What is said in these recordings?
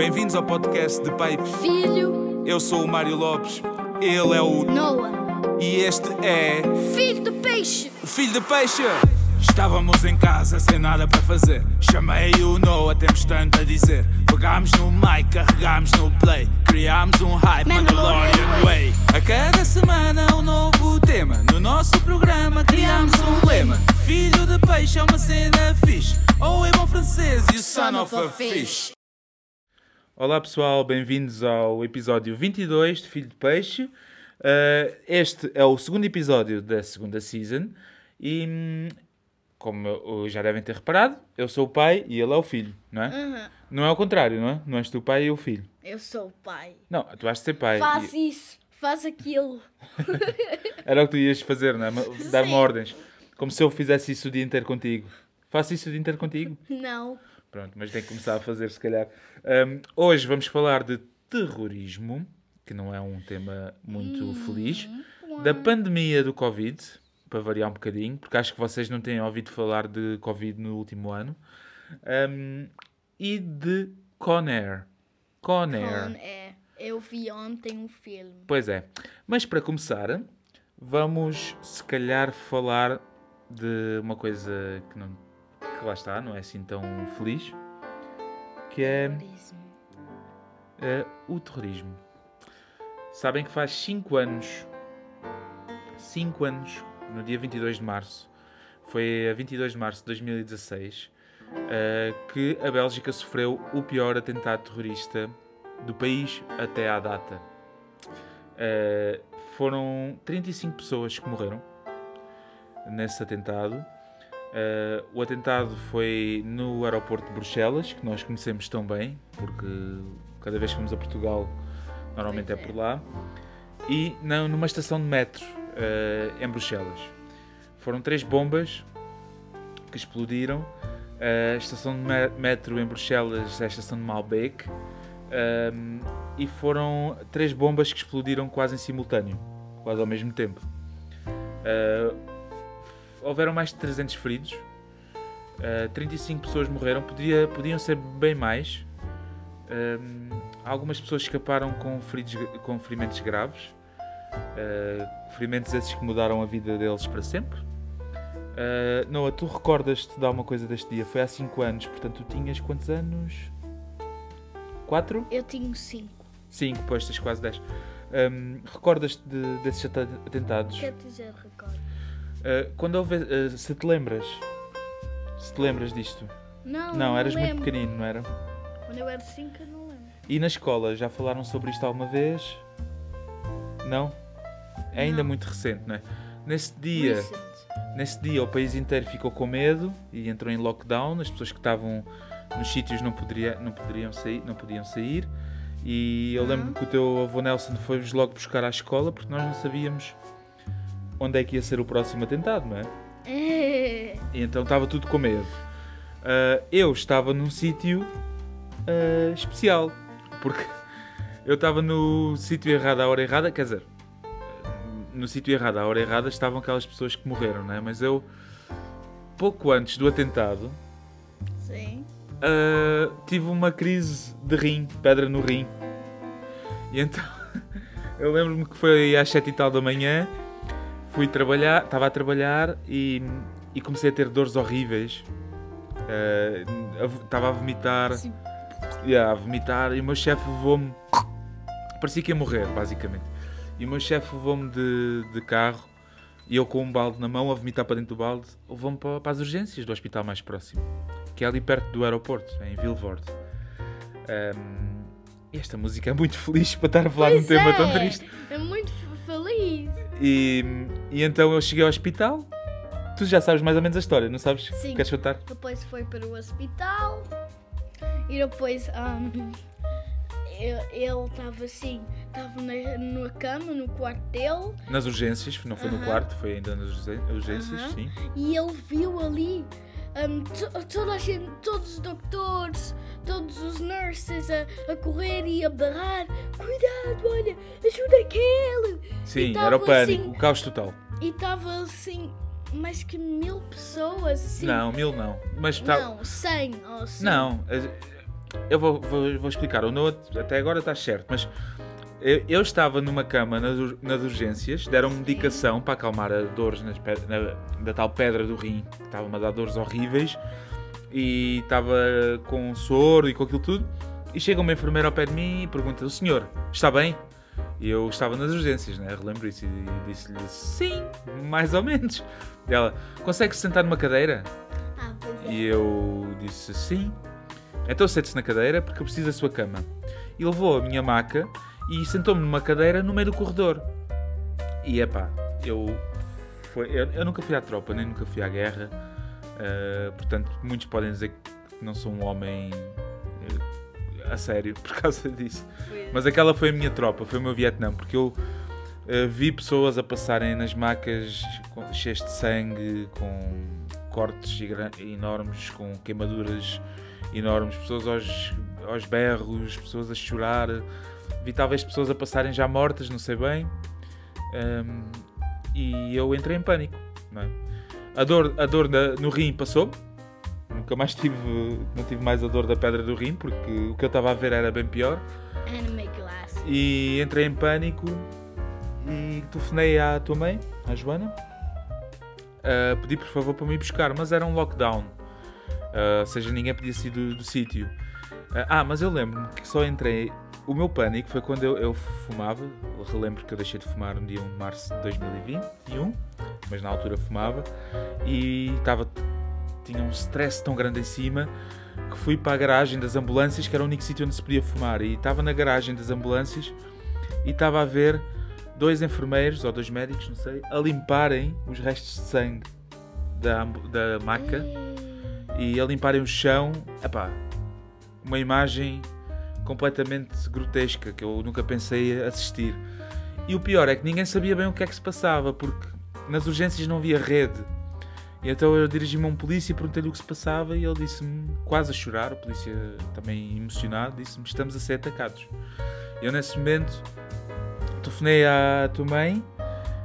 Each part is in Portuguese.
Bem-vindos ao podcast de Pai. Filho Eu sou o Mário Lopes, ele é o. Noah. E este é. Filho de peixe. O Filho de Peixe! Estávamos em casa sem nada para fazer. Chamei o Noah, temos tanto a dizer. Pegámos no mic, carregámos no play. Criámos um hype, Mandalorian Way. A cada semana um novo tema. No nosso programa criámos um lema. Filho de Peixe é uma cena fixe. Ou é bom francês e o son of a fish. Olá pessoal, bem-vindos ao episódio 22 de Filho de Peixe. Uh, este é o segundo episódio da segunda season e, hum, como eu- já devem ter reparado, eu sou o pai e ele é o filho, não é? Não é o contrário, não é? Não és tu o pai e o filho. Eu sou o pai. Não, tu de ser pai. Faz E- isso, faz aquilo. Era o que tu ias fazer, não é? Dar-me ordens. Como se eu fizesse isso o dia inteiro contigo. Faço isso o dia inteiro contigo? Não. Pronto, mas tem que começar a fazer, se calhar. Um, hoje vamos falar de terrorismo, que não é um tema muito feliz, da pandemia do Covid, para variar um bocadinho, porque acho que vocês não têm ouvido falar de Covid no último ano, um, e de Conair. Conair. Con é. Eu vi ontem um filme. Pois é. Mas para começar, vamos se calhar falar de uma coisa que não que lá está, não é assim tão feliz, que é eh, o terrorismo. Sabem que faz 5 anos, 5 anos, no dia 22 de março, foi a 22 de março de 2016, eh, que a Bélgica sofreu o pior atentado terrorista do país até à data. Eh, foram 35 pessoas que morreram nesse atentado. Eh, o atentado foi no aeroporto de Bruxelas, que nós conhecemos tão bem, porque cada vez que vamos a Portugal, normalmente é Pois é. por lá, e não, numa estação de metro eh, em Bruxelas. Foram três bombas que explodiram. A estação de me- metro em Bruxelas é a estação de Malbec. e foram três bombas que explodiram quase em simultâneo, quase ao mesmo tempo. Eh, houveram mais de 300 feridos, eh, 35 pessoas morreram, Podia, podiam ser bem mais. Ehm, algumas pessoas escaparam com, feridos, com ferimentos graves, eh, ferimentos esses que mudaram a vida deles para sempre. Eh, Noah, tu recordas-te de alguma coisa deste dia? Foi há 5 anos, portanto tu tinhas quantos anos? 4? Eu tinha cinco. 5, pois tens quase 10. recordas-te de- desses atentados? Quer dizer, recordo. Uh, quando houve, uh, se te lembras, se te lembras disto? Não, Não, eras muito lembro. pequenino, não era? Quando eu era cinco, eu não lembro. E na escola, já falaram sobre isto alguma vez? Não? É ainda Não. muito recente, não é? Nesse dia, Recent. nesse dia o país inteiro ficou com medo e entrou em lockdown, as pessoas que estavam nos sítios não, poderia, não, poderiam sair, não podiam sair. E eu lembro Uhum. que o teu avô Nelson foi-vos logo buscar à escola porque nós não sabíamos onde é que ia ser o próximo atentado, não é? É. E então estava tudo com medo. Ah, eu estava num sítio ah, especial, porque eu estava no sítio errado à hora errada, quer dizer, no sítio errado à hora errada estavam aquelas pessoas que morreram, não é? Mas eu, pouco antes do atentado, Sim. ah, tive uma crise de rim, pedra no rim. E então, eu lembro-me que foi às sete e tal da manhã, fui trabalhar, estava a trabalhar e, e comecei a ter dores horríveis. Vo- Estava a vomitar, Sim. yeah, a vomitar e o meu chefe levou-me. Parecia que ia morrer, basicamente. E o meu chefe levou-me de, de carro e eu com um balde na mão a vomitar para dentro do balde, levou-me para, para as urgências do hospital mais próximo, que é ali perto do aeroporto, em Vilvoorde. Ahm, e esta música é muito feliz para estar a falar de um Pois tema é. tão triste. É muito feliz. E, e então eu cheguei ao hospital. Tu já sabes mais ou menos a história, não sabes? Sim. Queres contar? Depois foi para o hospital e depois um, eu- ele estava assim, estava na, na cama, no quarto dele, Nas urgências, não foi no Aham. quarto, foi ainda nas urgên- urgências, Aham. sim. e ele viu ali um, to- toda a gente, todos os doutores, todos os nurses a, a correr e a berrar: Cuidado, olha, ajuda aquele! Sim, era o pânico, assim- o caos total. E estava assim, mais que mil pessoas assim. Não, mil não. Mas está. Não, cem ou cem. Não, as- eu vou, vou, vou explicar. O Noah até agora está certo, mas eu, eu estava numa cama nas, nas urgências, deram-me medicação para acalmar a dores nas na, da tal pedra do rim, que estava-me a dar dores horríveis, e estava com soro e com aquilo tudo. E chega uma enfermeira ao pé de mim e pergunta: O senhor está bem? E eu estava nas urgências, né? relembro isso, e disse-lhe: Sim, mais ou menos. E ela: Consegue se sentar numa cadeira? Ah, pois é. E eu disse sim. Então sente-se na cadeira porque eu preciso da sua cama. E levou a minha maca e sentou-me numa cadeira no meio do corredor. E epá, eu, foi, eu, eu nunca fui à tropa, nem nunca fui à guerra. eh, portanto, muitos podem dizer que não sou um homem eh, a sério por causa disso. Mas aquela foi a minha tropa, foi o meu Vietnã, porque eu eh, vi pessoas a passarem nas macas com- cheias de sangue, com cortes enormes, com queimaduras enormes, pessoas aos, aos berros, pessoas a chorar. Vi talvez pessoas a passarem já mortas, não sei bem. Ahm, e eu entrei em pânico. é? A dor, a dor na- no rim passou. Nunca mais tive, não tive mais a dor da pedra do rim, porque o que eu estava a ver era bem pior e entrei em pânico e telefonei à tua mãe, à Joana, a pedir por favor para me ir buscar, mas era um lockdown, Ah, ou seja, ninguém podia sair do, do sítio. Ah, mas eu lembro-me que só entrei. O meu pânico foi quando eu, eu fumava. Eu relembro que eu deixei de fumar no dia 1 de março de 2021, mas na altura fumava e estava. Tinha um stress tão grande em cima que fui para a garagem das ambulâncias, que era o único sítio onde se podia fumar. E estava na garagem das ambulâncias e estava a ver dois enfermeiros ou dois médicos, não sei, a limparem os restos de sangue da, da maca e a limparem o chão. Epá, uma imagem completamente grotesca que eu nunca pensei assistir. E o pior é que ninguém sabia bem o que é que se passava, porque nas urgências não havia rede. E então eu dirigi-me a um polícia e perguntei-lhe o que se passava e ele disse-me, quase a chorar, o polícia também emocionado, disse-me, estamos a ser atacados. Eu nesse momento telefonei à tua mãe,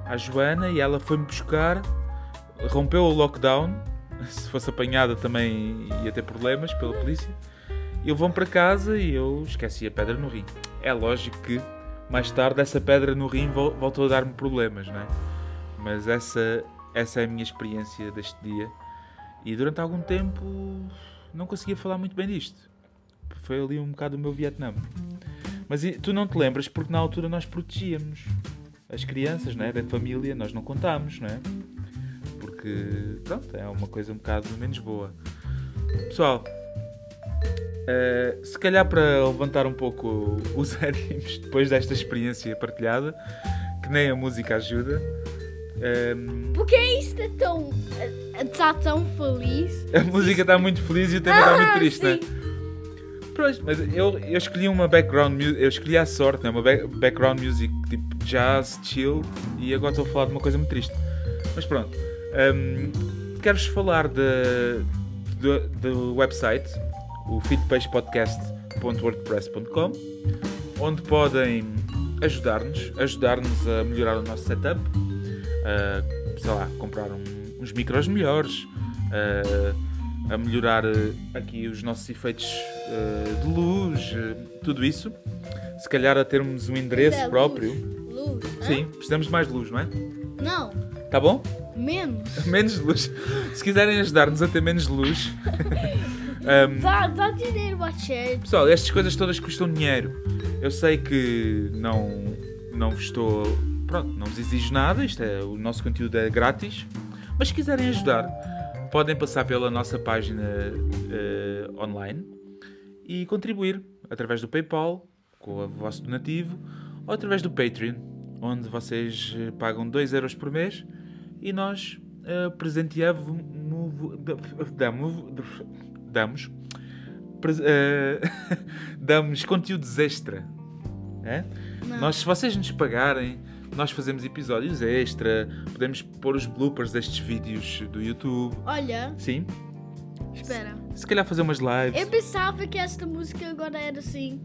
à Joana, e ela foi-me buscar, rompeu o lockdown, se fosse apanhada também ia ter problemas pela polícia. Eu vou para casa e eu esqueci a pedra no rim. É lógico que mais tarde essa pedra no rim vol- voltou a dar-me problemas, não é? Mas essa, essa é a minha experiência deste dia. E durante algum tempo não conseguia falar muito bem disto. Foi ali um bocado o meu Vietnã. Mas tu não te lembras porque na altura nós protegíamos as crianças, não é? Da família, nós não contámos, não é? Porque, pronto, é uma coisa um bocado menos boa. Pessoal, eh, se calhar para levantar um pouco os ânimos depois desta experiência partilhada, que nem a música ajuda, ehm, Porque isto é tão. Está tão feliz. a música está muito feliz e o tema está muito Ah, triste, não é? sim. Pois, mas eu, eu escolhi uma background music, eu escolhi à sorte, né? uma back- background music tipo jazz, chill, e agora estou a falar de uma coisa muito triste. Mas pronto, hum, quero-vos falar de, do, do website, o feedpagepodcast.wordpress.com, onde podem ajudar-nos, ajudar-nos a melhorar o nosso setup, a, sei lá, comprar um- uns micros melhores, a, a melhorar eh, aqui os nossos efeitos eh, de luz, eh, tudo isso. Se calhar a termos um endereço É, próprio. Luz. Luz. Sim, precisamos de mais luz, não é? Não, Tá bom? menos. Menos luz. Se quiserem ajudar-nos a ter menos luz. Ahm, Dá, dá dinheiro Chad. pessoal, estas coisas todas custam dinheiro. Eu sei que não, não vos estou. Pronto, não vos exijo nada. Isto é, o nosso conteúdo é grátis. Mas se quiserem ajudar, podem passar pela nossa página eh, online e contribuir através do PayPal, com o vosso donativo, ou através do Patreon, onde vocês eh, pagam 2 euros por mês e nós eh, presenteamos damos, eh, damos conteúdos extra. É? Nós, se vocês nos pagarem, nós fazemos episódios extra, podemos pôr os bloopers destes vídeos do YouTube. Olha, Sim, espera. se calhar fazer umas lives. Eu pensava que esta música agora era assim,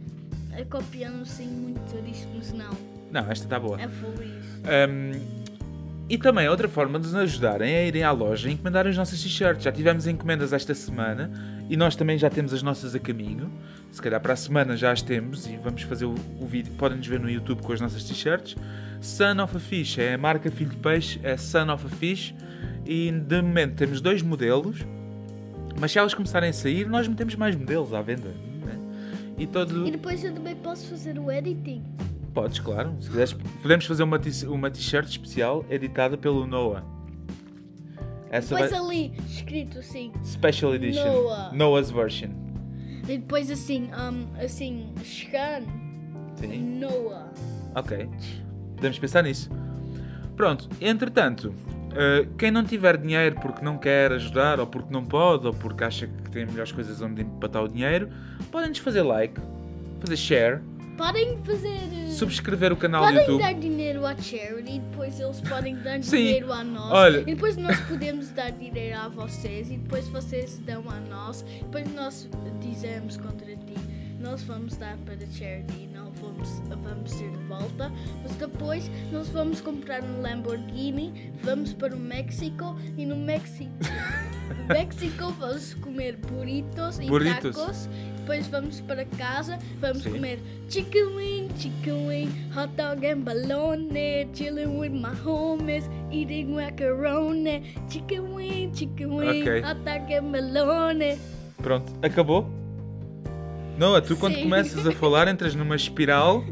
é copiando assim muito disto, mas não. Não, esta está boa. É feliz. Um, E também outra forma de nos ajudarem é irem à loja e encomendarem as nossas t-shirts. Já tivemos encomendas esta semana e nós também já temos as nossas a caminho. Se calhar para a semana já as temos e vamos fazer o, o vídeo. Podem nos ver no YouTube com as nossas t-shirts. Son of a Fish é a marca Filho de Peixe, é Son of a Fish. E de momento temos dois modelos. Mas se elas começarem a sair, nós metemos mais modelos à venda. né? E todo. E depois eu também posso fazer o editing. Podes, claro. Se quiseres, podemos fazer uma t-shirt especial editada pelo Noah. Essa Depois vai... ali, escrito assim. Special Edition. Noah. Noah's version. E depois assim, um, assim, scan. Sim. Noah. Ok. Podemos pensar nisso. Pronto. Entretanto, eh, quem não tiver dinheiro porque não quer ajudar, ou porque não pode, ou porque acha que tem melhores coisas onde empatar o dinheiro, podem-nos fazer like, fazer share, Podem fazer. eh, subscrever o canal do Podem YouTube. dar dinheiro à charity, depois eles podem dar dinheiro a nós. Olha. E depois nós podemos dar dinheiro a vocês. E depois vocês dão a nós. E depois nós dizemos contra ti. Nós vamos dar para a charity e não vamos, vamos ter de volta. Mas depois nós vamos comprar um Lamborghini. Vamos para o México. E no México, México vamos comer burritos e Burritos. tacos. Depois vamos para casa. Vamos Sim. comer chicken wing, chicken wing, hot dog and bologna, chilling with my homies, eating macaroni, chicken wing, chicken wing, Ok. hot dog and bologna. Pronto, acabou? Noah, tu quando Sim. começas a falar entras numa espiral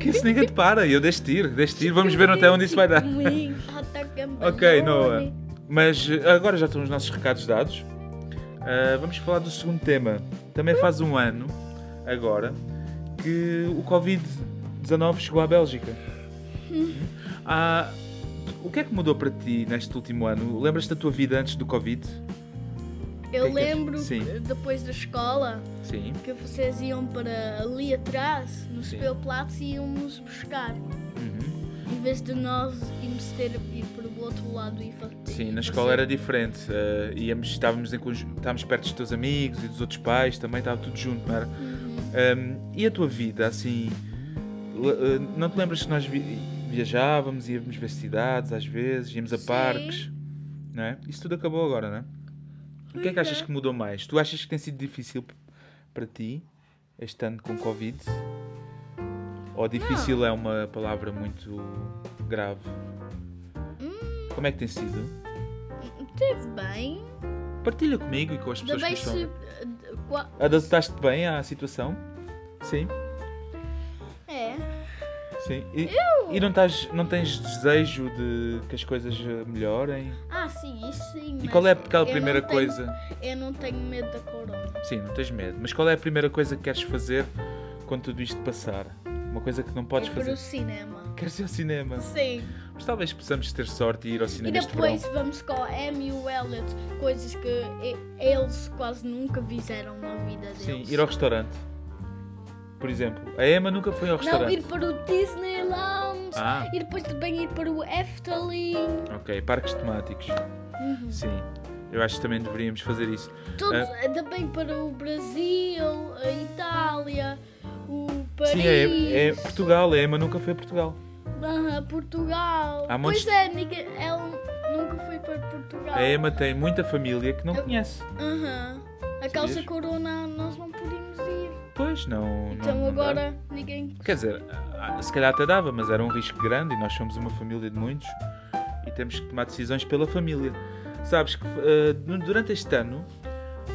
que isso ninguém te para. E eu deixo-te ir, deixo-te ir. Vamos ver até onde isso vai dar. Ok. Noah. Mas eh, agora já estão os nossos recados dados. Ah, vamos falar do segundo tema. Também faz um ano, agora, que o Covid-19 chegou à Bélgica. Ah, o que é que mudou para ti neste último ano? Lembras-te da tua vida antes do Covid? Eu que é que és? lembro Sim. depois da escola Sim. que vocês iam para ali atrás, no Sim. Speu Platz, e íamos buscar. Uhum. Em vez de nós irmos ter ir para outro lado e fa- Sim, na escola era diferente. Ah, íamos, estávamos, em estávamos perto dos teus amigos e dos outros pais, também estava tudo junto, não era? Uhum. Um, e a tua vida, assim, uh, não te lembras que nós vi- viajávamos, íamos ver cidades às vezes, íamos a Sim. parques, não é? Isso tudo acabou agora, não é? O que é que achas é. que mudou mais? Tu achas que tem sido difícil para ti este ano com Covid? Ou difícil é uma palavra muito grave? Como é que tem sido? Teve bem. Partilha comigo e com as pessoas que estão. se. eh, qua- Adaptaste bem à situação? Sim? É. Sim. E, e não, estás, não tens desejo de que as coisas eh, melhorem? Ah, sim, isso sim. E qual é aquela eu primeira tenho- coisa? Eu não tenho medo da corona. Sim, não tens medo. Mas qual é a primeira coisa que queres fazer quando tudo isto passar? Uma coisa que não podes é fazer. o cinema. Queres ir ao cinema? Sim. Mas talvez possamos ter sorte e ir ao E cinema este depois verão. vamos com a Amy e o Elliot, coisas que e- eles quase nunca fizeram na vida deles. Sim, ir ao restaurante. Por exemplo, a Emma nunca foi ao Não, restaurante. ir para o Disneyland. Ah. E depois também ir para o Efteling. Ok, parques temáticos. Uhum. Sim. Eu acho que também deveríamos fazer isso. Todos, Ah. Também para o Brasil, a Itália, o Paris. Sim, é, é Portugal. A Emma nunca foi a Portugal. Portugal. Há montes Pois é, ninguém, ela nunca foi para Portugal. A Emma tem muita família que não Eu- conhece. Aham. A Sabias? corona nós não podíamos ir. Pois, não. Então não, não dá. agora ninguém. Quer dizer, ah, se calhar até dava, mas era um risco grande e nós somos uma família de muitos e temos que tomar decisões pela família. Sabes que no- durante este ano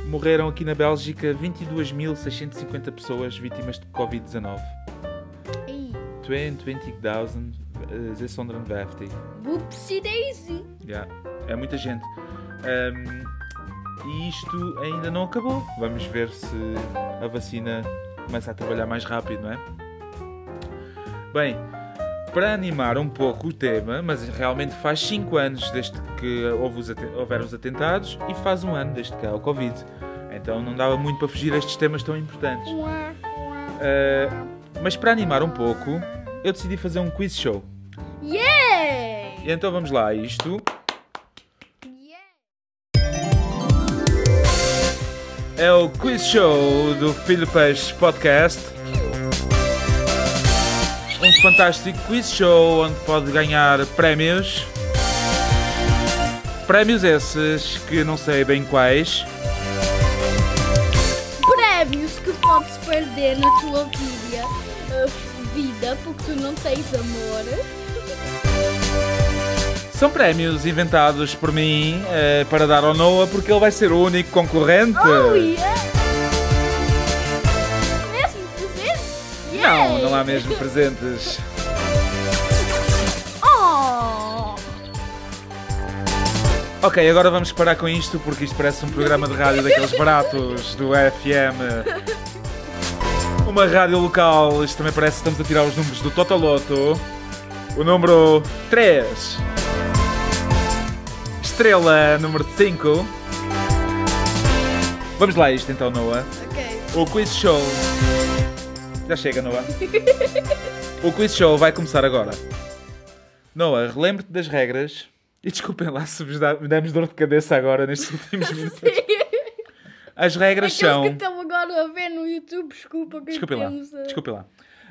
morreram aqui na Bélgica 22.650 pessoas vítimas de Covid-19. Ei, 20.650. whoopsie daisy. Yeah, é muita gente. Ahm, e isto ainda não acabou. Vamos ver se a vacina começa a trabalhar mais rápido, não é? Bem, para animar um pouco o tema, mas realmente faz 5 anos desde que houve os houveram os atentados e faz um ano desde que há o Covid. Então não dava muito para fugir a estes temas tão importantes. Ah, mas para animar um pouco, eu decidi fazer um quiz show. Yay! E então vamos lá isto. Yeah! É o quiz show do Filho Peixe Podcast. Um fantástico quiz show onde pode ganhar prémios Prémios esses que não sei bem quais. Prémios que podes perder na tua vida, porque tu não tens amor. São prémios inventados por mim eh, para dar ao Noah porque ele vai ser o único concorrente. Oh, yeah! Mesmo presentes? Não, Yay! não há mesmo presentes. Oh! Ok, agora vamos parar com isto porque isto parece um programa de rádio daqueles baratos do FM. Uma rádio local, isto também parece que estamos a tirar os números do Totoloto. O número 3. Estrela número 5. Vamos lá isto então, Noah. Ok. O quiz show. Já chega, Noah. O quiz show vai começar agora. Noah, relembre-te das regras. E desculpem lá se vos dá- damos dor de cabeça agora nestes últimos minutos. As regras Aqueles são. que estão agora a ver no YouTube, desculpa que Desculpem lá. temos a- Desculpem lá.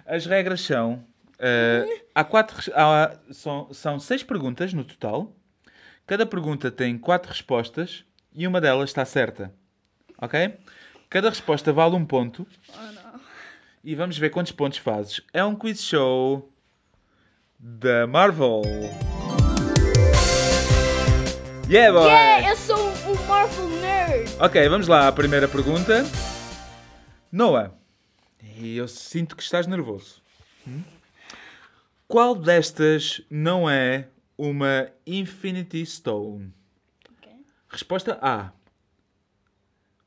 As regras são. eh, há quatro. há- são, são seis perguntas no total. Cada pergunta tem quatro respostas e uma delas está certa. Ok? Cada resposta vale um ponto. Oh, não. E vamos ver quantos pontos fazes. É um quiz show da Marvel. Yeah, boy! Yeah, eu sou um Marvel nerd! Ok, vamos lá à primeira pergunta. Noah, e eu sinto que estás nervoso. Hum? Qual destas não é uma Infinity Stone? Ok. Resposta A.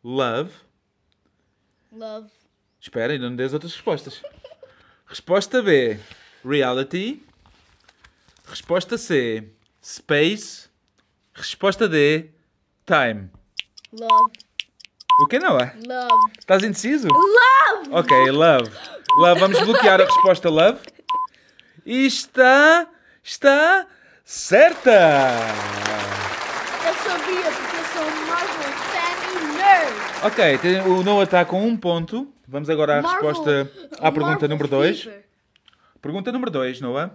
Love. Love. Espera, ainda não dês outras respostas. Resposta B. Reality. Resposta C. Space. Resposta D. Time. Love. O que não é? Love. Estás indeciso? Love! Ok, love. Love, vamos bloquear a resposta love. E está. Está. Certa! Eu sabia porque eu sou Marvel fan e nerd! Ok, tem- o Noah está com um ponto. Vamos agora à Marvel- resposta à pergunta Marvel número 2. Fever. Pergunta número 2, Noah.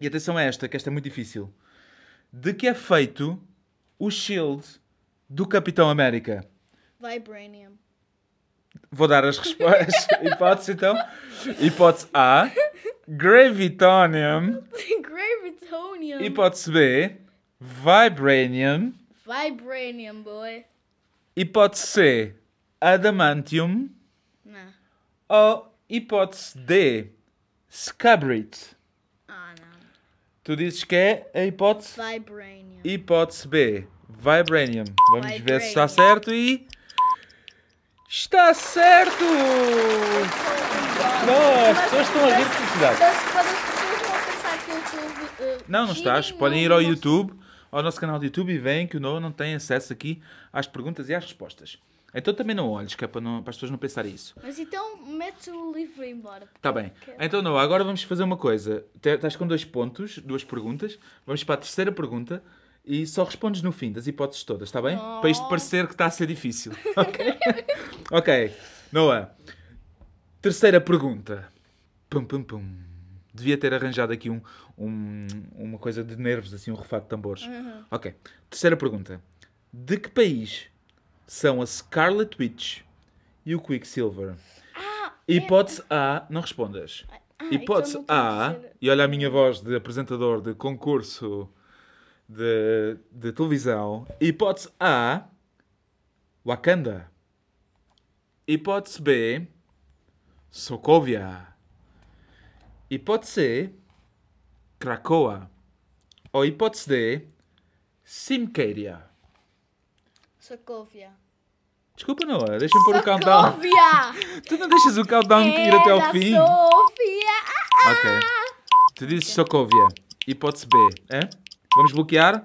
E atenção a esta, que esta é muito difícil. De que é feito o shield do Capitão América? Vibranium. Vou dar as respostas. Hipótese então. Hipótese A. Gravitonium. Gravitonium. Hipótese B. Vibranium. Vibranium, boy. Hipótese C. Adamantium. Não. Ou hipótese D. Scabrite. Ah, não. Tu dizes que é a hipótese Vibranium. Hipótese B, Vibranium. Vamos ver se está Vibranium. certo e. Está certo! Não, as pessoas estão a rir de felicidade. Pessoas não Não, estás. Podem ir ao YouTube, ao nosso canal de YouTube e veem que o Noah não tem acesso aqui às perguntas e às respostas. Então também não olhes, que é para, não- para as pessoas não pensarem isso. Mas então mete o livro embora. Está bem. Então, Noah, agora vamos fazer uma coisa. Estás com dois pontos, duas perguntas. Vamos para a terceira pergunta e só respondes no fim das hipóteses todas, está bem? Para isto Oh. parecer que está a ser difícil. Ok? ok. Noah, terceira pergunta. Pum, pum, pum. Devia ter arranjado aqui um, um- uma coisa de nervos, assim, um refado de tambores. Uhum. Ok. Terceira pergunta. De que país são a Scarlet Witch e o Quicksilver? Ah, Hipótese A, não respondas. ah, Hipótese então não A, e olha a minha voz de apresentador de concurso de, de televisão. Hipótese A, Wakanda. Hipótese B, Sokovia. Hipótese C, Krakoa. Ou hipótese D, Simcaria. Sokovia. Desculpa, Noah, deixa-me pôr o countdown. Sokovia! Tu não deixas o countdown ir até ao Era fim? Sofia! Ok. Tu dizes Sokovia. Hipótese B. É? Vamos bloquear?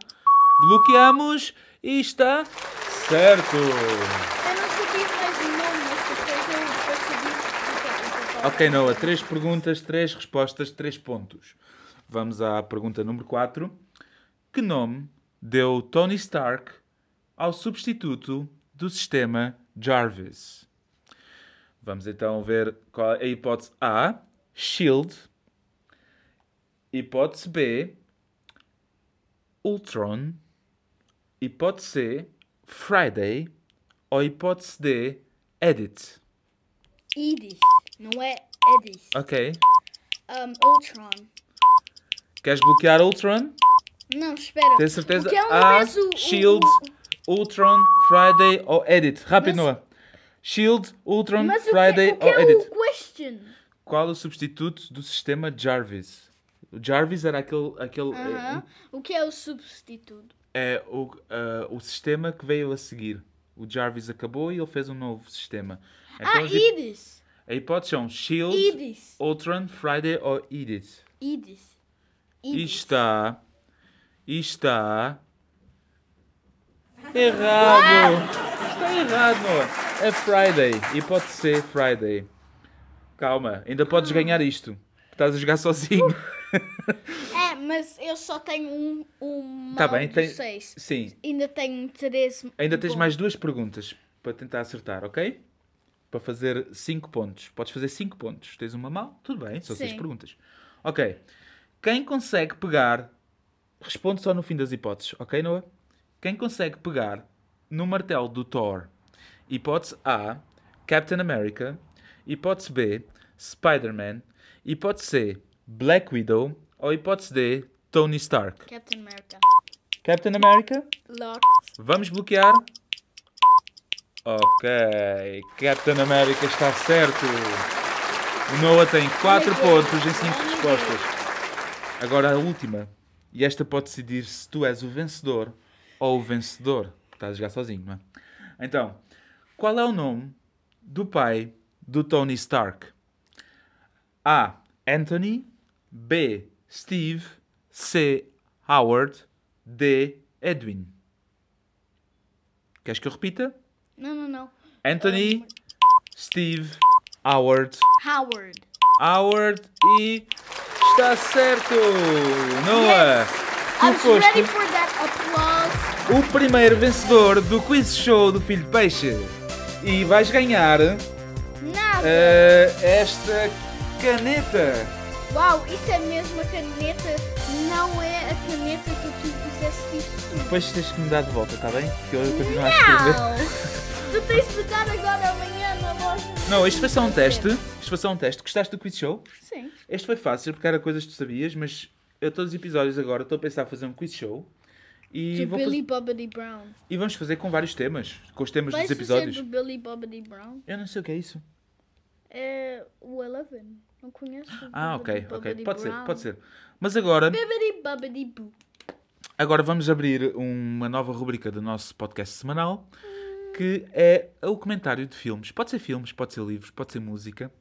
Bloqueamos e está certo. Eu não sabia mais depois eu percebi. Ok, Noah. Três perguntas, três respostas, três pontos. Vamos à pergunta número 4. Que nome deu Tony Stark ao substituto do sistema Jarvis? Vamos então ver qual é a hipótese A. Shield. Hipótese B. Ultron. hipótese Friday, ou hipótese D, Edit. Edith. Não é Edith. Ok. Um, Ultron. Queres bloquear Ultron? Não, espera. Tens certeza? Porque é um A, vez o- o- Shield, o- Ultron, Friday ou Edit? Rápido, Mas- Noah. Shield, Ultron, Mas o Friday que ou é Edit? o question? Qual o substituto do sistema Jarvis? O Jarvis era aquele, aquele Aham. O que é o substituto? é o, ah, o sistema que veio a seguir. O Jarvis acabou e ele fez um novo sistema. ah, as hip- Edith. a hipótese são Shield, Edith. Ultron, Friday ou Edith. Edith. Edith. está. Está. Errado! Está errado. É Friday. E pode ser Friday. Calma, ainda podes ganhar isto. Estás a jogar sozinho. É, mas eu só tenho um, um Tá mal bem, tem- seis. Sim. Ainda tenho três. Ainda tens bom. mais duas perguntas para tentar acertar, ok? Para fazer 5 pontos. Podes fazer 5 pontos. Tens uma mal? Tudo bem, são 6 Sim. perguntas. Ok. Quem consegue pegar. Responde só no fim das hipóteses, ok, Noah? Quem consegue pegar no martelo do Thor? Hipótese A, Captain America. Hipótese B, Spider-Man. Hipótese C, Black Widow. Ou hipótese D, Tony Stark. Captain America. Captain America? Locked. Vamos bloquear. Ok. Captain America está certo. O Noah tem 4 Olha pontos em 5 Olha respostas. Agora a última. E esta pode decidir se tu és o vencedor ou o vencedor. Estás a jogar sozinho, não é? Então, qual é o nome do pai do Tony Stark? A. Anthony. B. Steve. C. Howard. D. Edwin. Queres que eu repita? Não, não, não. Anthony, Steve, Howard, Howard. Howard e está certo! Noah, I tu was ready foste for that applause. o primeiro vencedor do quiz show do Filho de Peixe e vais ganhar eh, esta caneta. Uau, isso é mesmo a caneta. Não é a caneta que tu fizeste isso. Depois tens que me dar de volta, está bem? Que eu continuo a escrever. Não! tu tens de dar agora amanhã na loja. Não, isto foi só um teste. Isto foi só um teste. Gostaste do quiz show? Sim. Este foi fácil porque era coisas que tu sabias, mas eu todos os episódios agora estou a pensar em fazer um quiz show. E, De vou Billy faz- Bobbity Brown. e vamos fazer com vários temas, com os temas Vais dos episódios. do Billy Bobbity Brown? Eu não sei o que é isso. É o Eleven. Não conheço Ah, ok, ok. Pode ser, pode ser. Mas agora, agora vamos abrir uma nova rubrica do nosso podcast semanal, que é o comentário de filmes. Pode ser filmes, pode ser livros, pode ser música,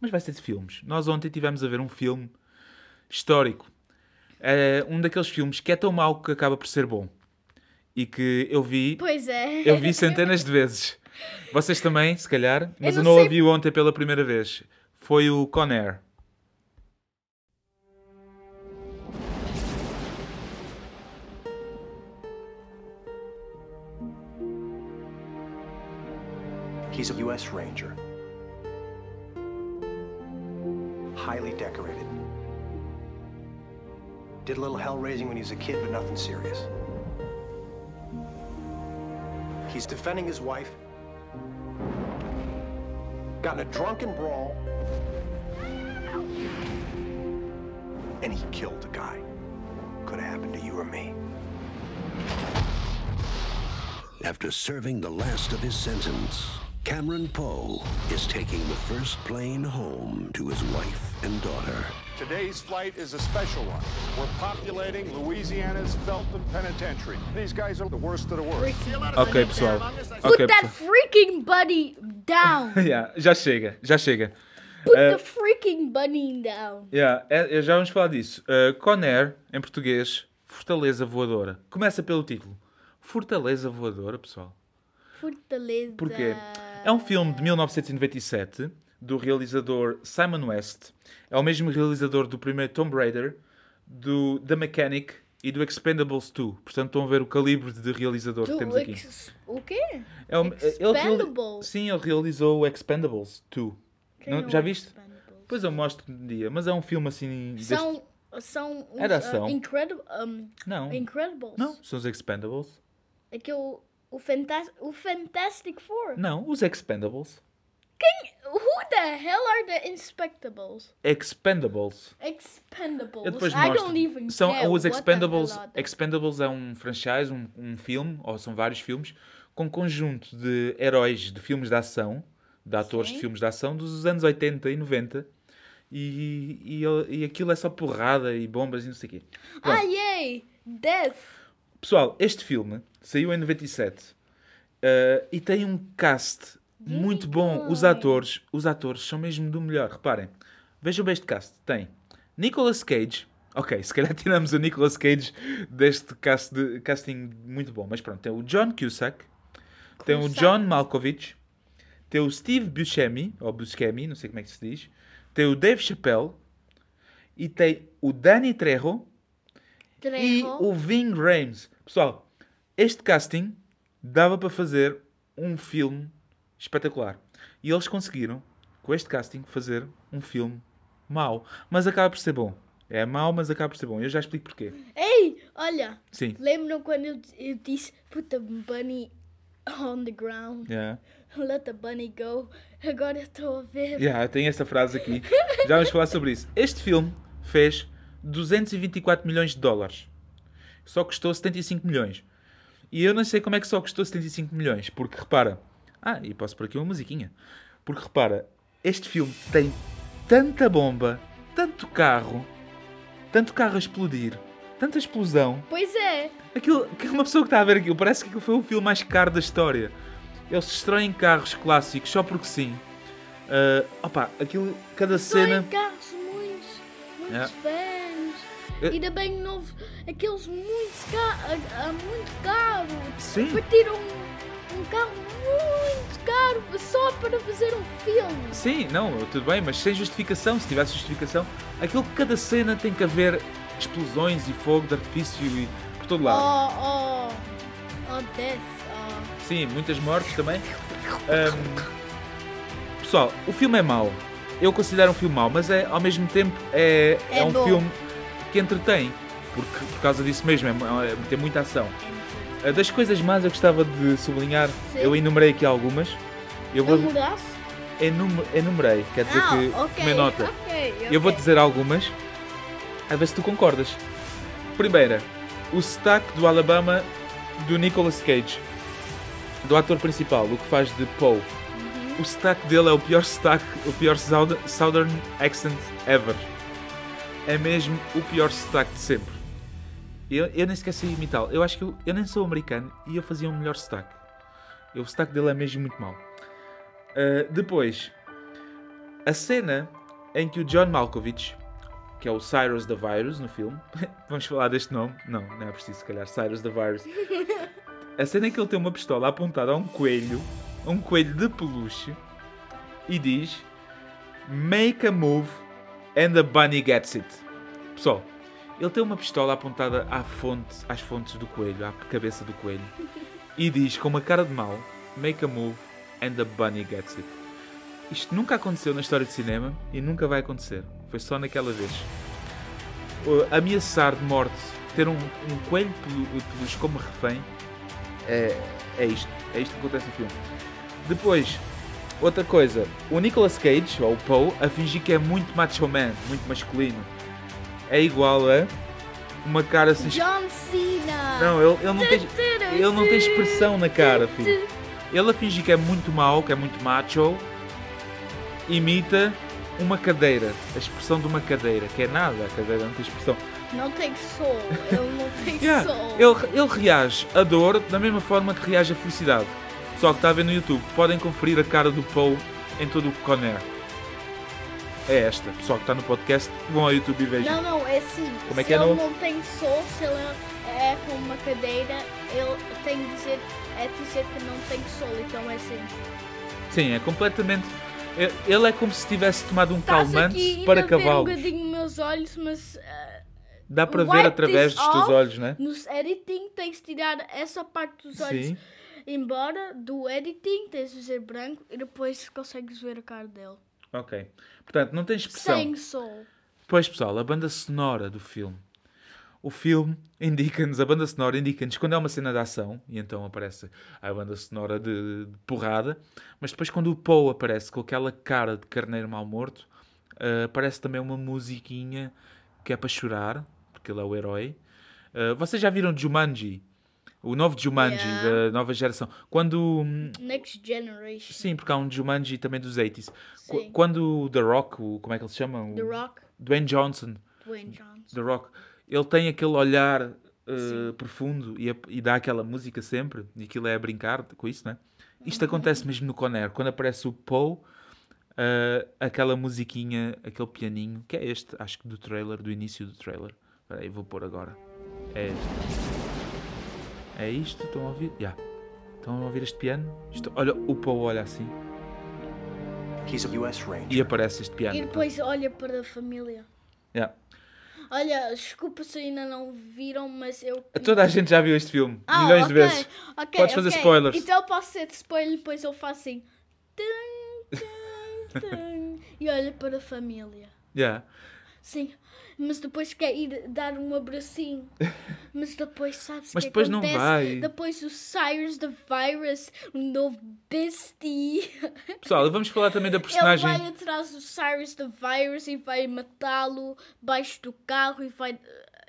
mas vai ser de filmes. Nós ontem tivemos a ver um filme histórico. É um daqueles filmes que é tão mau que acaba por ser bom. E que eu vi Pois é. Eu vi centenas de vezes. Vocês também, se calhar, mas eu não não, sei- a vi ontem pela primeira vez. Foi o Conair. He's a U.S. Ranger. Highly decorated. Did a little hell raising when he was a kid, but nothing serious. He's defending his wife. Got in a drunken brawl. And he killed a guy. Could have happened to you or me. After serving the last of his sentence, Cameron Poe is taking the first plane home to his wife and daughter. Today's flight is a special one. We're populating Louisiana's Felton Penitentiary. These guys are the worst of the worst. Ok, pessoal. Put Ok, that pessoal. freaking buddy down. Yeah, já chega, já chega. Put Eh, the freaking bunny down. yeah, é- é- já vamos falar disso. Uh, Conair, em português, Fortaleza Voadora. Começa pelo título. Fortaleza Voadora, pessoal. Fortaleza. Porquê? É um filme de 1997 do realizador Simon West. É o mesmo realizador do primeiro Tomb Raider, do The Mechanic e do Expendables 2. Portanto, estão a ver o calibre de realizador que Do temos aqui. O quê? É um- ele Expendables. Sim, ele realizou o Expendables 2. Quem Não- é o já viste? Expendables? Depois eu mostro um dia, mas é um filme assim. deste- São. São. os, Era uh, ação. Incredible. Um, Não. Incredibles. Não, são os Expendables. Aquele. O, fantas o Fantastic Four. Não, os Expendables. Who the hell are the Inspectables? Expendables. Expendables. Eu depois I mostro. don't even São care os Expendables. Expendables é um franchise, um, um filme, ou são vários filmes, com um conjunto de heróis de filmes de ação, de atores Sim. de filmes de ação dos anos 80 e 90. E, e, e aquilo é só porrada e bombas e não sei o quê. Ah, yay! Death. Pessoal, este filme saiu em 97 eh, e tem um cast muito bom. Os atores, os atores são mesmo do melhor. Reparem, vejam bem este cast. Tem Nicolas Cage. Ok, se calhar tiramos o Nicolas Cage deste cast de, casting muito bom. Mas pronto, tem o John Cusack, tem o Cusack. John Malkovich, tem o Steve Buscemi, ou Buscemi, não sei como é que se diz, tem o Dave Chappelle e tem o Danny Trejo e Trejo. o Ving Rhames. Pessoal, este casting dava para fazer um filme espetacular. E eles conseguiram, com este casting, fazer um filme mau. Mas acaba por ser bom. É mau, mas acaba por ser bom. Eu já explico porquê. Ei, olha. Sim. Lembram quando eu, eu disse put the bunny on the ground? Yeah. Let the bunny go. Agora estou a ver. Yeah, tem essa frase aqui. Já vamos falar sobre isso. Este filme fez 224 milhões de dólares. Só custou 75 milhões. E eu não sei como é que só custou 75 milhões. Porque repara. Ah, e posso pôr aqui uma musiquinha. Porque repara, este filme tem tanta bomba, tanto carro, tanto carro a explodir, tanta explosão. Pois é. Aquilo, uma pessoa que está a ver aquilo, parece que aquilo foi o filme mais caro da história. Eles destroem carros clássicos só porque sim. Ah, opa, aquilo, cada Só em cena. carros muitos, muitos Yeah. fãs. Eh. Ainda bem novo, aqueles muitos ca ah, muito caro. Sim. Partiram um, um carro muito caro só para fazer um filme. Sim, não, tudo bem, mas sem justificação. Se tivesse justificação, aquilo, cada cena tem que haver explosões e fogo de artifício e por todo lado. Oh, oh, oh, death. Oh. Sim, muitas mortes também. Ahm, pessoal, o filme é mau. Eu considero um filme mau, mas é, ao mesmo tempo é, é É um bom. filme que entretém. Porque, por causa disso mesmo, é, é- tem muita ação. Ah, Das coisas más eu gostava de sublinhar, Sim. eu enumerei aqui algumas. Eu vou enum- enumerei, quer dizer Ah, que ok. tomei nota. ok, Eu vou dizer algumas, a ver se tu concordas. Primeira, o sotaque do Alabama do Nicolas Cage, do ator principal, o que faz de Poe. O sotaque dele é o pior sotaque, o pior southern, southern accent ever. É mesmo o pior sotaque de sempre. Eu, eu nem sequer sei imitá-lo. Eu acho que eu, eu nem sou americano e eu fazia um melhor sotaque. O sotaque dele é mesmo muito mau. Uh, depois, a cena em que o John Malkovich, que é o Cyrus the Virus no filme, vamos falar deste nome? Não, não é preciso, se calhar, Cyrus the Virus. A cena em que ele tem uma pistola apontada a um coelho, a um coelho de peluche, e diz: Make a move and the bunny gets it. Pessoal, ele tem uma pistola apontada à fonte, às fontes do coelho, à cabeça do coelho, e diz com uma cara de mau: Make a move and the bunny gets it. Isto nunca aconteceu na história de cinema e nunca vai acontecer. Foi só naquela vez. Ameaçar de morte, ter um, um coelho pelu- peluche como refém, é, é isto. É isto que acontece no filme. Depois, outra coisa. O Nicolas Cage, ou o Poe, a fingir que é muito macho man, muito masculino. É igual a uma cara assim... John Cena. Não, ele, ele não tem, ele não tem expressão na cara, filho. Ele a fingir que é muito mau, que é muito macho, imita uma cadeira. A expressão de uma cadeira, que é nada, a cadeira não tem expressão. Não tem soul. Ele não tem Yeah, soul. Ele, ele reage a dor da mesma forma que reage a felicidade. Pessoal que está a ver no YouTube, podem conferir a cara do Poe em todo o Conair. É esta. Pessoal que está no podcast, vão ao YouTube e vejam. Não, não, é assim. Como é se que é ele no- não tem soul, se ele é com uma cadeira, ele tem que dizer, é dizer que não tem soul, então é assim. Sim, é completamente. é- Ele é como se tivesse tomado um calmante aqui para a ver um cavalos. bocadinho meus olhos, mas ah, Dá para ver através dos teus olhos, né? nos editing tens de tirar essa parte dos olhos Sim. embora do editing, tens de fazer branco e depois consegues ver a cara dele. Ok. Portanto, não tem expressão. Sem soul. Pois, pessoal, a banda sonora do filme. o filme indica-nos, a banda sonora indica-nos quando é uma cena de ação, e então aparece a banda sonora de, de porrada, mas depois quando o Poe aparece com aquela cara de carneiro mal morto, uh, aparece também uma musiquinha que é para chorar, porque ele é o herói. Uh, vocês já viram Jumanji? O novo Jumanji Yeah. da nova geração. Quando. hum, Next Generation. Sim, porque há um Jumanji também dos 80s. Qu- Sim. Quando o The Rock, o, como é que ele se chama? O The Rock, Dwayne Johnson, Dwayne Johnson. The Rock, ele tem aquele olhar uh, profundo e, e dá aquela música sempre, e aquilo é a brincar com isso, né? Isto Uhum. acontece mesmo no Conair, quando aparece o Poe, uh, aquela musiquinha, aquele pianinho, que é este, acho que do trailer, do início do trailer. Espera aí, vou pôr agora. É este. É isto, estão a ouvir? Já. Estão a ouvir este piano? Isto- olha, o Poe olha assim He's a U.S. Ranger. e aparece este piano. E depois olha para a família. Já. Olha, desculpa se ainda não viram, mas eu. Toda a gente já viu este filme, Ah, milhões de ok, vezes. ok, Podes fazer ok. spoilers. Então eu posso ser de spoiler, depois eu faço assim. Tum, tum, tum, e olha para a família. Já. Sim, mas depois quer ir dar um abracinho. Mas depois sabes Mas que depois não acontece? vai. Depois o Cyrus the Virus, o novo bestie. Pessoal, vamos falar também da Ele personagem. vai atrás do Cyrus the Virus e vai matá-lo baixo do carro e vai,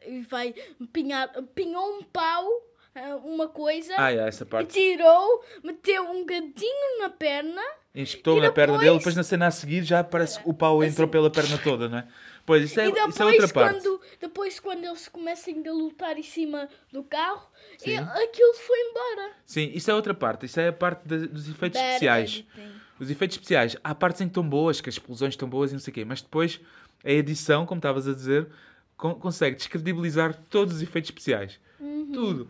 e vai pinhar, pinhou um pau, eh, uma coisa, Ah, é, essa parte. tirou, meteu um gadinho na perna. Espetou na perna depois- dele, depois na cena a seguir já parece que o pau entrou pela perna toda, não é? Pois, isso é, e depois, isso é outra parte. quando, depois, quando eles começam a lutar em cima do carro, e aquilo foi embora. Sim, isso é outra parte. Isso é a parte da- dos efeitos Bad especiais. editing. Os efeitos especiais. Há partes em que estão boas, que as explosões estão boas e não sei o quê, mas depois a edição, como estavas a dizer, con- consegue descredibilizar todos os efeitos especiais. Uhum. Tudo.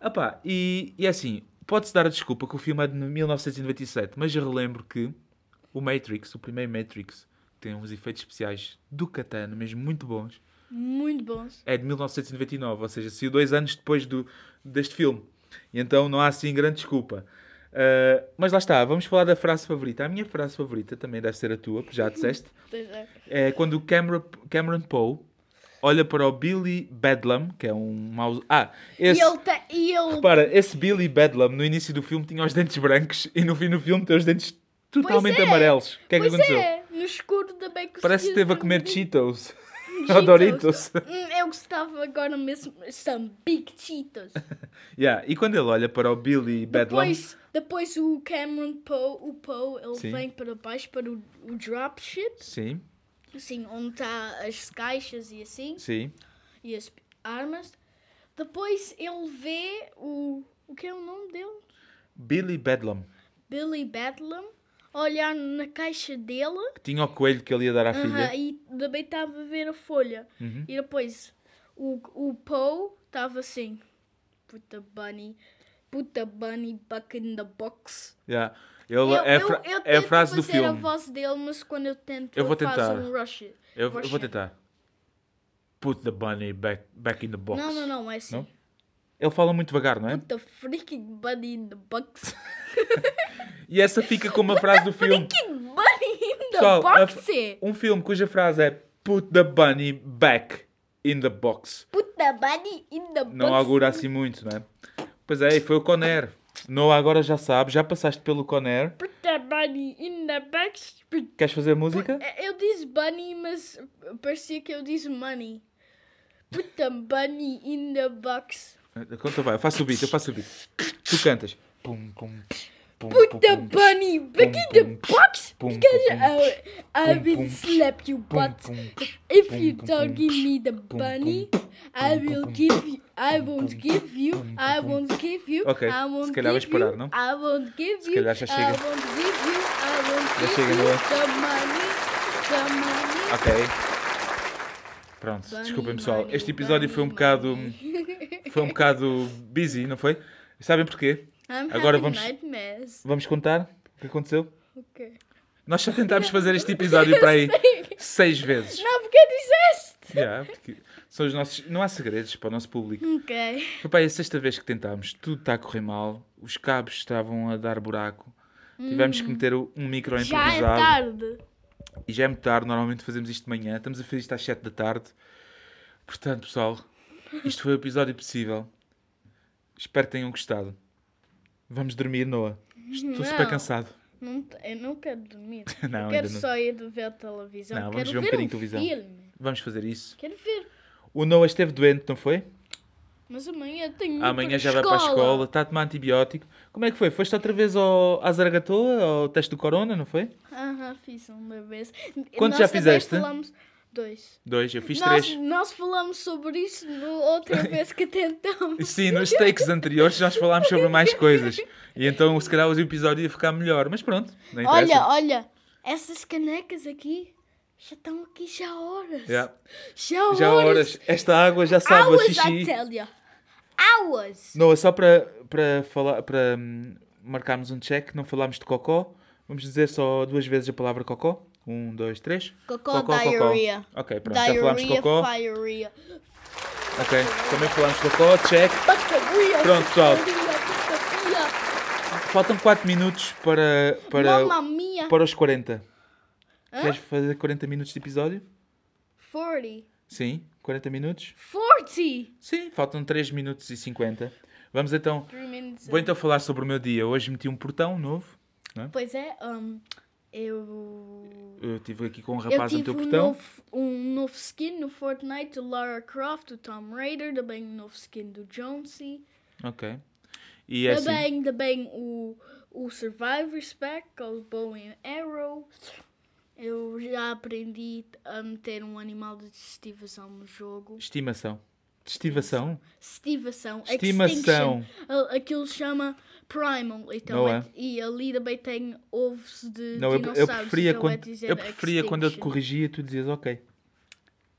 Epá, e, e é assim, pode-se dar a desculpa que o filme é de 1997, mas eu relembro que o Matrix, o primeiro Matrix, tem uns efeitos especiais do Katana, mesmo muito bons, Muito bons. é de 1999, ou seja, saiu dois anos depois do, deste filme. E então não há assim grande desculpa. Uh, mas lá está, vamos falar da frase favorita. A minha frase favorita também deve ser a tua, porque já disseste. É. É quando o Cameron, Cameron Poe olha para o Billy Bedlam, que é um mau... Ah, esse... E ele, e ele Repara, esse Billy Bedlam no início do filme tinha os dentes brancos e no fim do filme tem os dentes totalmente é. amarelos. O que é que pois aconteceu? é, no escuro também Parece que esteve a comer Cheetos. Ou Doritos. Hum, eu gostava agora mesmo. Some big Cheetos. Yeah, E quando ele olha para o Billy Bedlam, Depois, depois o Cameron Poe, o Poe, ele Sim. vem para baixo para o, o dropship, sim, assim, onde está as caixas e assim, sim, e as armas. Depois ele vê o. O que é o nome dele? Billy Bedlam. Billy Bedlam. Olhar na caixa dele. Tinha o coelho que ele ia dar à Aham, filha. e também estava a ver a folha. Uhum. E depois o, o Poe estava assim. Put the bunny. Put the bunny back in the box. Yeah. Ele, Eu, é, a eu, eu é a frase do fazer a filme. voz dele, mas quando eu tento, Eu vou tentar. um rush. Eu, eu rush vou it. tentar. Put the bunny back, back in the box. Não, não, não, é assim. Não? Ele fala muito devagar, não é? Put the freaking bunny in the box. E essa fica como a frase do filme. freaking bunny in the Pessoal, a box. f- um filme cuja frase é Put the bunny back in the box. Put the bunny in the box. Não augura assim muito, não é? Pois é, foi o Conair. Noah agora já sabe, já passaste pelo Conair. Put the bunny in the box. Queres fazer música? Eu disse bunny, mas parecia que eu disse money. Put the bunny in the box. Conta vai, eu faço o beat, eu faço o beat. Tu cantas. Pum, pum, Put the bunny back in the box because I, I will slap you butt. If you don't give me the bunny, I will give you. I won't give you. I won't give you. Ok, I se won't calhar vais give parar, you. não? I won't give Se you. calhar já I won't give you. I won't Já give chega, you é? the money. The money. Ok. Pronto, desculpem pessoal. Este episódio foi um bocado. Foi um bocado busy, não foi? E sabem porquê? I'm Agora having vamos- nightmares. Vamos contar o que aconteceu? Okay. Nós já tentámos fazer este episódio para aí seis vezes. Não, porque disseste. Yeah, porque são os nossos. Não há segredos para o nosso público. Ok. Aí a sexta vez que tentámos. Tudo está a correr mal. Os cabos estavam a dar buraco. Tivemos que meter um micro Hum. Já é improvisado. tarde. E já é muito tarde. Normalmente fazemos isto de manhã. Estamos a fazer isto às 7 da tarde. Portanto, pessoal, Isto foi o episódio possível. Espero que tenham gostado. Vamos dormir, Noah. Estou super Não. cansado. Não, eu não quero dormir. Não, eu quero não. só ir ver televisão. Não, vamos ver um bocadinho um televisão. filme. Vamos fazer isso. Quero ver. O Noah esteve doente, não foi? Mas amanhã tenho Amanhã já vai para a escola, está a tomar antibiótico. Como é que foi? Foste outra vez ao, à Zaragatoa, ao teste do Corona, não foi? Aham, fiz uma vez. Quantos Nós já fizeste? Falamos... Dois. Dois, eu fiz nós, três. nós falamos sobre isso no outra vez que tentamos. Sim, nos takes anteriores nós falámos sobre mais coisas. E então, se calhar, o episódio ia ficar melhor. Mas pronto, não interessa. Olha, olha, essas canecas aqui já estão aqui já há horas. Yeah. Já há Já horas. horas. Esta água já sabe a Hours, I xixi. tell ya. Hours. Noah, só para, para, falar, para hum, marcarmos um check, não falámos de cocó. Vamos dizer só duas vezes a palavra cocó. Um, dois, três. Cocó, diarrhea. Ok, pronto, já falámos de Diarrhea, cocó. firea. Ok, também falámos de cocó, check. Bacaria, Pronto, pessoal. Faltam 4 minutos para, para, para os 40. Queres fazer 40 minutos de episódio? 40. Sim, 40 minutos. 40. Sim, faltam 3 minutos e 50. Vamos então. Vou então falar sobre o meu dia. Hoje meti um portão novo. Pois é, um, eu... Eu estive aqui com um rapaz no teu um portão. novo, um novo skin no Fortnite do Lara Croft, do Tomb Raider, também um novo skin do Jonesy, Ok. E é assim. também, também o, o Survivor's Pack, com o Bow and Arrow. Eu já aprendi a meter um animal de estivação no jogo. Estimação. Estivação? Estivação. Estimação. Aquilo chama Primal. Então Não é- é? E ali também tem ovos de Não, eu, eu dinossauros. preferia, então é quando, dizer eu preferia quando eu te corrigia tu dizias ok.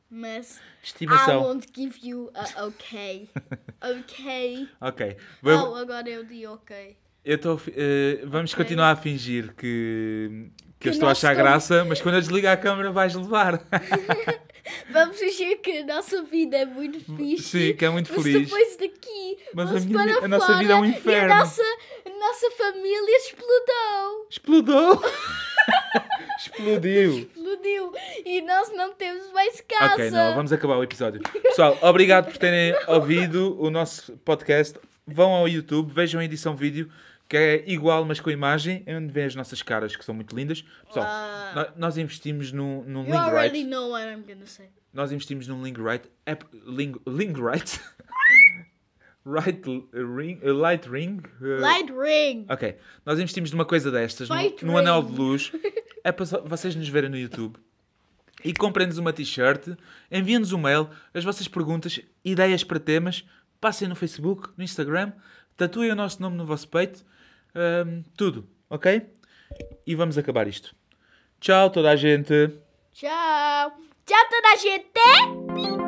Mas I Estimação. won't give you a ok. ok. Ok. Vou- Oh, agora eu digo ok. Eu estou. eh, vamos Ok. continuar a fingir que, que, eu Que estou a achar estamos- graça, mas quando eu desligar a câmera vais levar. Vamos dizer que a nossa vida é muito fixe. Sim, que é muito mas feliz. depois daqui, Mas a minha para a nossa fora vida é um E inferno. a nossa, a nossa família explodou. Explodou! Explodiu! Explodiu. E nós não temos mais casa. Ok, não, vamos acabar o episódio. Pessoal, obrigado por terem ouvido o nosso podcast. Vão ao YouTube, vejam a edição vídeo, que é igual, mas com imagem, onde vêem as nossas caras, que são muito lindas. Pessoal, Ah. nó- nós investimos num, num link already right. know what I'm gonna say. Nós investimos num link right. App, link, link right. right ring, uh, light ring. uh, Light ring. Ok, nós investimos numa coisa destas, Fight no anel de luz. É para vocês nos verem no YouTube. E comprem-nos uma t-shirt, enviem-nos um mail, as vossas perguntas, ideias para temas, passem no Facebook, no Instagram, tatuem o nosso nome no vosso peito, ahm, tudo, ok? E vamos acabar isto. Tchau, toda a gente. Tchau. Tchau, toda a gente.